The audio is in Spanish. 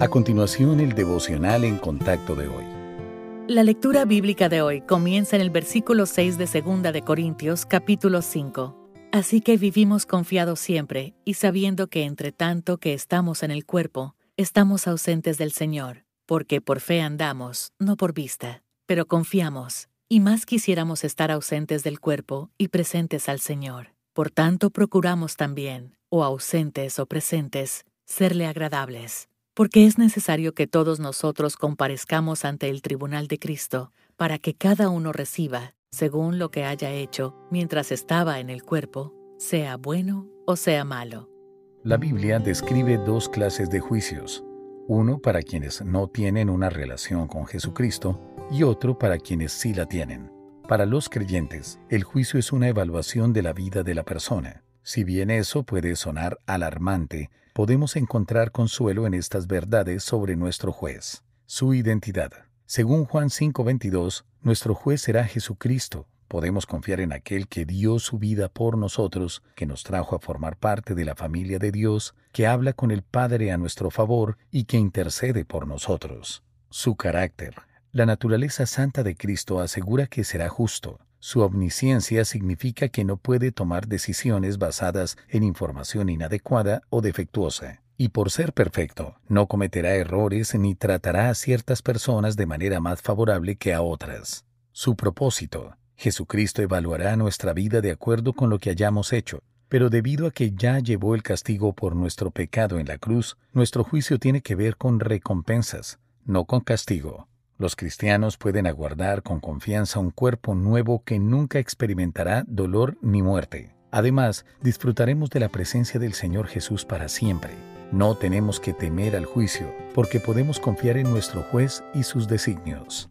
A continuación, el devocional en contacto de hoy. La lectura bíblica de hoy comienza en el versículo 6 de 2 de Corintios, capítulo 5. Así que vivimos confiados siempre y sabiendo que entre tanto que estamos en el cuerpo, estamos ausentes del Señor, porque por fe andamos, no por vista, pero confiamos, y más quisiéramos estar ausentes del cuerpo y presentes al Señor. Por tanto, procuramos también, o ausentes o presentes, serle agradables porque es necesario que todos nosotros comparezcamos ante el tribunal de Cristo, para que cada uno reciba, según lo que haya hecho mientras estaba en el cuerpo, sea bueno o sea malo. La Biblia describe dos clases de juicios, uno para quienes no tienen una relación con Jesucristo y otro para quienes sí la tienen. Para los creyentes, el juicio es una evaluación de la vida de la persona. Si bien eso puede sonar alarmante, podemos encontrar consuelo en estas verdades sobre nuestro juez, su identidad. Según Juan 5:22, nuestro juez será Jesucristo. Podemos confiar en aquel que dio su vida por nosotros, que nos trajo a formar parte de la familia de Dios, que habla con el Padre a nuestro favor y que intercede por nosotros. Su carácter. La naturaleza santa de Cristo asegura que será justo, su omnisciencia significa que no puede tomar decisiones basadas en información inadecuada o defectuosa. Y por ser perfecto, no cometerá errores ni tratará a ciertas personas de manera más favorable que a otras. Su propósito. Jesucristo evaluará nuestra vida de acuerdo con lo que hayamos hecho, pero debido a que ya llevó el castigo por nuestro pecado en la cruz, nuestro juicio tiene que ver con recompensas, no con castigo. Los cristianos pueden aguardar con confianza un cuerpo nuevo que nunca experimentará dolor ni muerte. Además, disfrutaremos de la presencia del Señor Jesús para siempre. No tenemos que temer al juicio, porque podemos confiar en nuestro juez y sus designios.